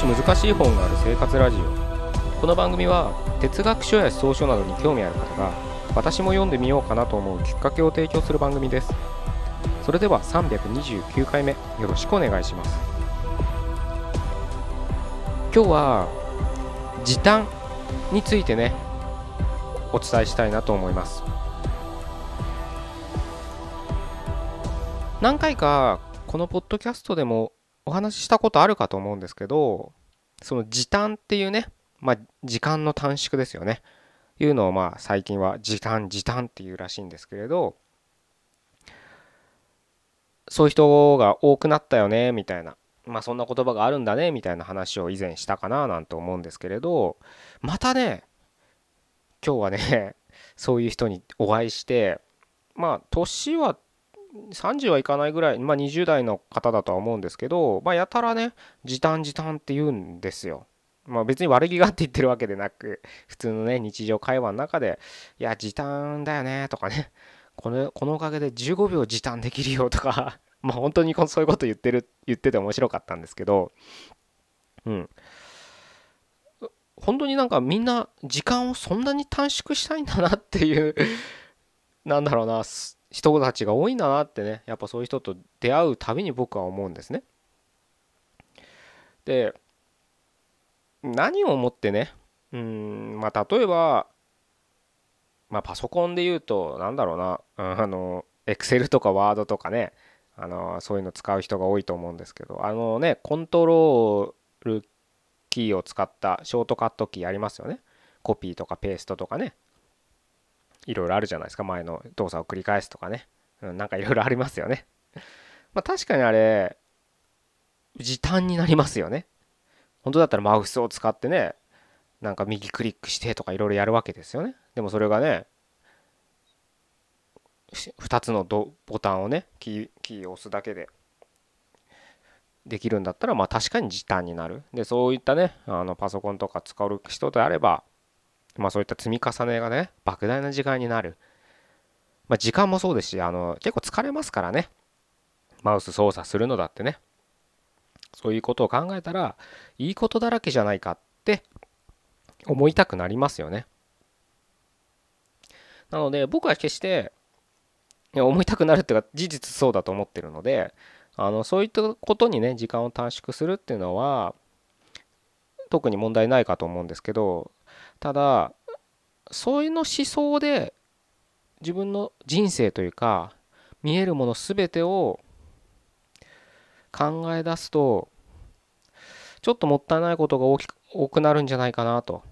少し難しい本がある生活ラジオ。この番組は哲学書や思想書などに興味ある方が私も読んでみようかなと思うきっかけを提供する番組です。それでは329回目よろしくお願いします。今日は時短についてねお伝えしたいなと思います。何回かこのポッドキャストでもお話ししたことあるかと思うんですけどその時短っていうねまあ時間の短縮ですよね。いうのをまあ最近は時短時短っていうらしいんですけれどそういう人が多くなったよねみたいなまあそんな言葉があるんだねみたいな話を以前したかななんて思うんですけれどまたね今日はねそういう人にお会いしてまあ年は30はいかないぐらい、まあ、20代の方だとは思うんですけど、まあ、やたらね時短時短って言うんですよ。まあ、別に悪気があって言ってるわけでなく普通のね日常会話の中で「いや時短だよね」とかね。このこのおかげで15秒時短できるよとか。まあ本当にそういうこと言ってる言ってて面白かったんですけど。うん。本当になんかみんな時間をそんなに短縮したいんだなっていうなんだろうな人たちが多いんだなってねやっぱそういう人と出会うたびに僕は思うんですね。で何を思ってねうんまあ例えばまあパソコンで言うとなんだろうなあのエクセルとかワードとかねあのそういうの使う人が多いと思うんですけどあのねコントロールキーを使ったショートカットキーありますよねコピーとかペーストとかねいろいろあるじゃないですか。前の動作を繰り返すとかね、うん、なんかいろいろありますよね。まあ確かにあれ時短になりますよね。本当だったらマウスを使ってねなんか右クリックしてとかいろいろやるわけですよね。でもそれがね2つのボタンをねキーキーを押すだけでできるんだったらまあ確かに時短になる。でそういったねあのパソコンとか使う人であればまあそういった積み重ねがね莫大な時間になる。まあ時間もそうですしあの結構疲れますからね。マウス操作するのだってね。そういうことを考えたらいいことだらけじゃないかって思いたくなりますよね。なので僕は決して思いたくなるっていうか事実そうだと思ってるのであのそういったことにね時間を短縮するっていうのは特に問題ないかと思うんですけどただそういうの思想で自分の人生というか見えるもの全てを考え出すとちょっともったいないことが大きく多くなるんじゃないかなと。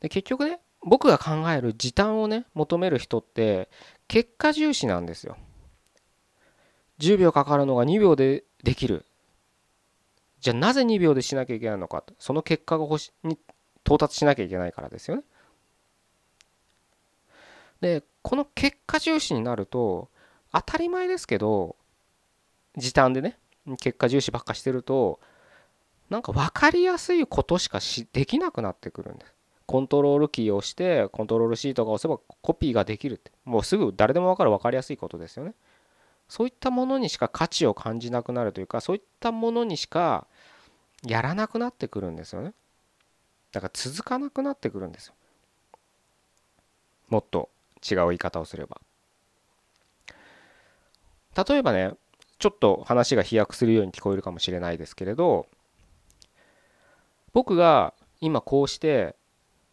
で結局ね僕が考える時短をね求める人って結果重視なんですよ。10秒かかるのが2秒でできる。じゃあなぜ2秒でしなきゃいけないのかその結果が欲しに到達しなきゃいけないからですよね。でこの結果重視になると当たり前ですけど時短でね結果重視ばっかしてるとなんか分かりやすいことしかしできなくなってくるんです。コントロールキーを押してコントロールシートが押せばコピーができるってもうすぐ誰でも分かる分かりやすいことですよね。そういったものにしか価値を感じなくなるというかそういったものにしかやらなくなってくるんですよね。だから続かなくなってくるんですよ。もっと違う言い方をすれば。例えばねちょっと話が飛躍するように聞こえるかもしれないですけれど僕が今こうして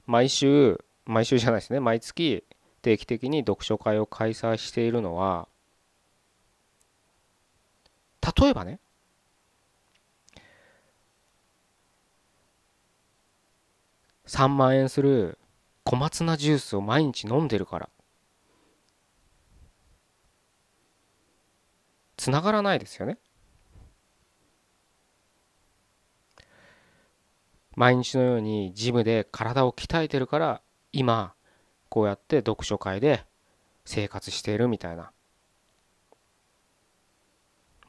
毎週毎週じゃないですね毎月定期的に読書会を開催しているのは例えばね3万円する小松菜ジュースを毎日飲んでるから。つながらないですよね。毎日のようにジムで体を鍛えてるから今こうやって読書会で生活しているみたいな。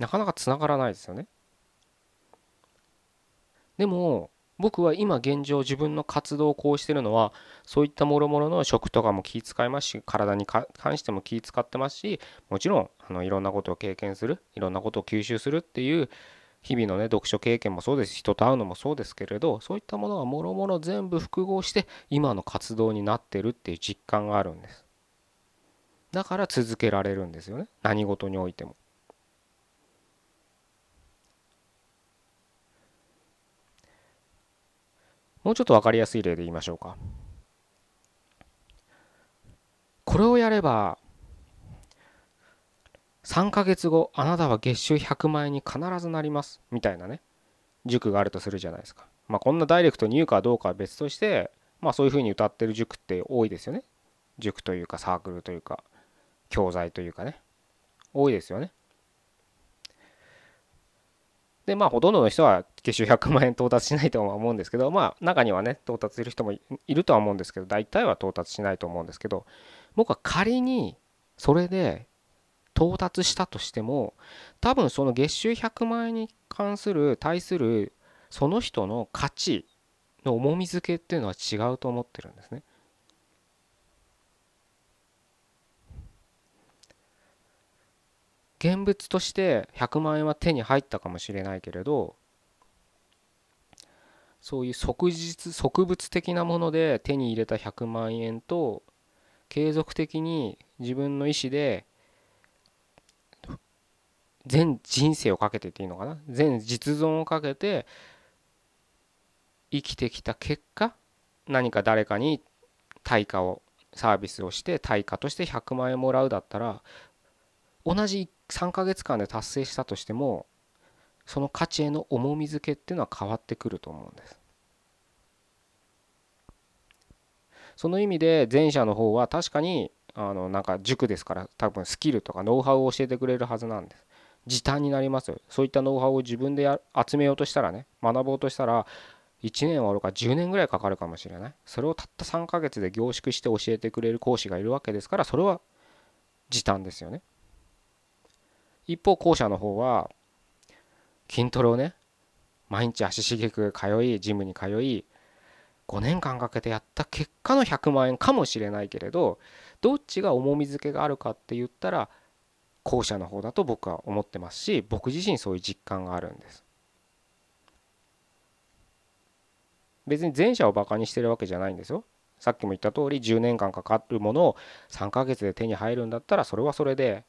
なかなかつながらないですよね。でも僕は今現状自分の活動をこうしてるのはそういったもろもろの食とかも気遣いますし体に関しても気遣ってますしもちろんあのいろんなことを経験するいろんなことを吸収するっていう日々のね読書経験もそうです人と会うのもそうですけれどそういったものがもろもろ全部複合して今の活動になってるっていう実感があるんです。だから続けられるんですよね。何事においても。もうちょっと分かりやすい例で言いましょうか。これをやれば3ヶ月後あなたは月収100万円に必ずなりますみたいなね塾があるとするじゃないですか。まあこんなダイレクトに言うかどうかは別としてまあそういうふうに歌ってる塾って多いですよね。塾というかサークルというか教材というかね。多いですよね。でまあほとんどの人は月収100万円到達しないとは思うんですけどまあ中にはね到達する人もいるとは思うんですけど大体は到達しないと思うんですけど僕は仮にそれで到達したとしても多分その月収100万円に関する対するその人の価値の重み付けっていうのは違うと思ってるんですね。現物として100万円は手に入ったかもしれないけれどそういう即日即物的なもので手に入れた100万円と継続的に自分の意思で全人生をかけてっていいのかな？全実存をかけて生きてきた結果何か誰かに対価をサービスをして対価として100万円もらうだったら同じ3ヶ月間で達成したとしてもその価値への重み付けっていうのは変わってくると思うんです。その意味で前者の方は確かにあのなんか塾ですから多分スキルとかノウハウを教えてくれるはずなんです。時短になりますよそういったノウハウを自分で集めようとしたらね学ぼうとしたら1年はおろか10年ぐらいかかるかもしれないそれをたった3ヶ月で凝縮して教えてくれる講師がいるわけですからそれは時短ですよね一方後者の方は筋トレをね毎日足しげく通いジムに通い5年間かけてやった結果の100万円かもしれないけれどどっちが重み付けがあるかって言ったら後者の方だと僕は思ってますし僕自身そういう実感があるんです。別に前者をバカにしてるわけじゃないんですよ。さっきも言った通り10年間かかるものを3ヶ月で手に入るんだったらそれはそれで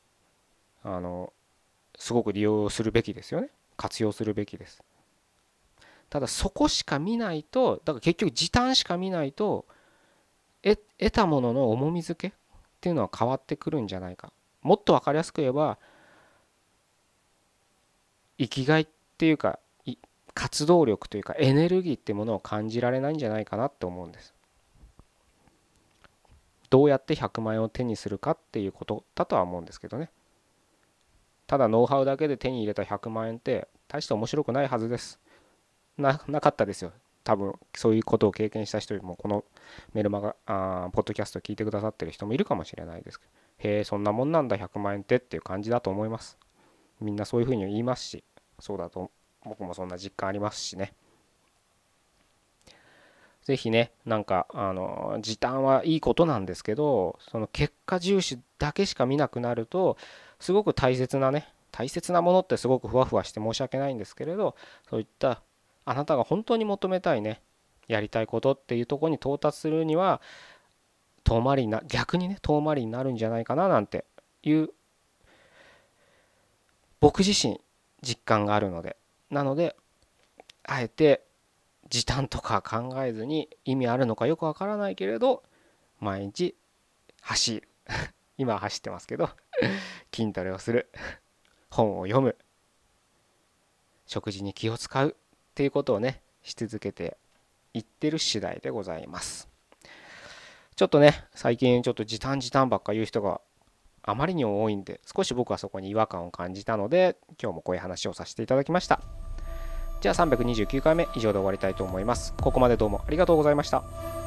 あのすごく利用するべきですよね。活用するべきです。ただそこしか見ないとだから結局時短しか見ないと得たものの重み付けっていうのは変わってくるんじゃないか。もっと分かりやすく言えば生きがいっていうか活動力というかエネルギーってものを感じられないんじゃないかなって思うんです。どうやって100万円を手にするかっていうことだとは思うんですけどね。ただノウハウだけで手に入れた100万円って大して面白くないはずです。ななかったですよ。多分そういうことを経験した人よりもこのメルマガあポッドキャスト聞いてくださってる人もいるかもしれないですけど。へえそんなもんなんだ100万円ってっていう感じだと思います。みんなそういうふうに言いますしそうだと僕もそんな実感ありますしね。是非ねなんかあの時短はいいことなんですけどその結果重視だけしか見なくなるとすごく大切なね大切なものってすごくふわふわして申し訳ないんですけれどそういったあなたが本当に求めたいねやりたいことっていうとこに到達するには遠回りな逆にね遠回りになるんじゃないかななんていう僕自身実感があるので。なのであえて時短とか考えずに意味あるのかよくわからないけれど毎日走る。今走ってますけど筋トレをする本を読む食事に気を使うっていうことをねし続けていってる次第でございます。ちょっとね最近ちょっと時短時短ばっか言う人があまりにも多いんで少し僕はそこに違和感を感じたので今日もこういう話をさせていただきました。じゃあ329回目以上で終わりたいと思います。ここまでどうもありがとうございました。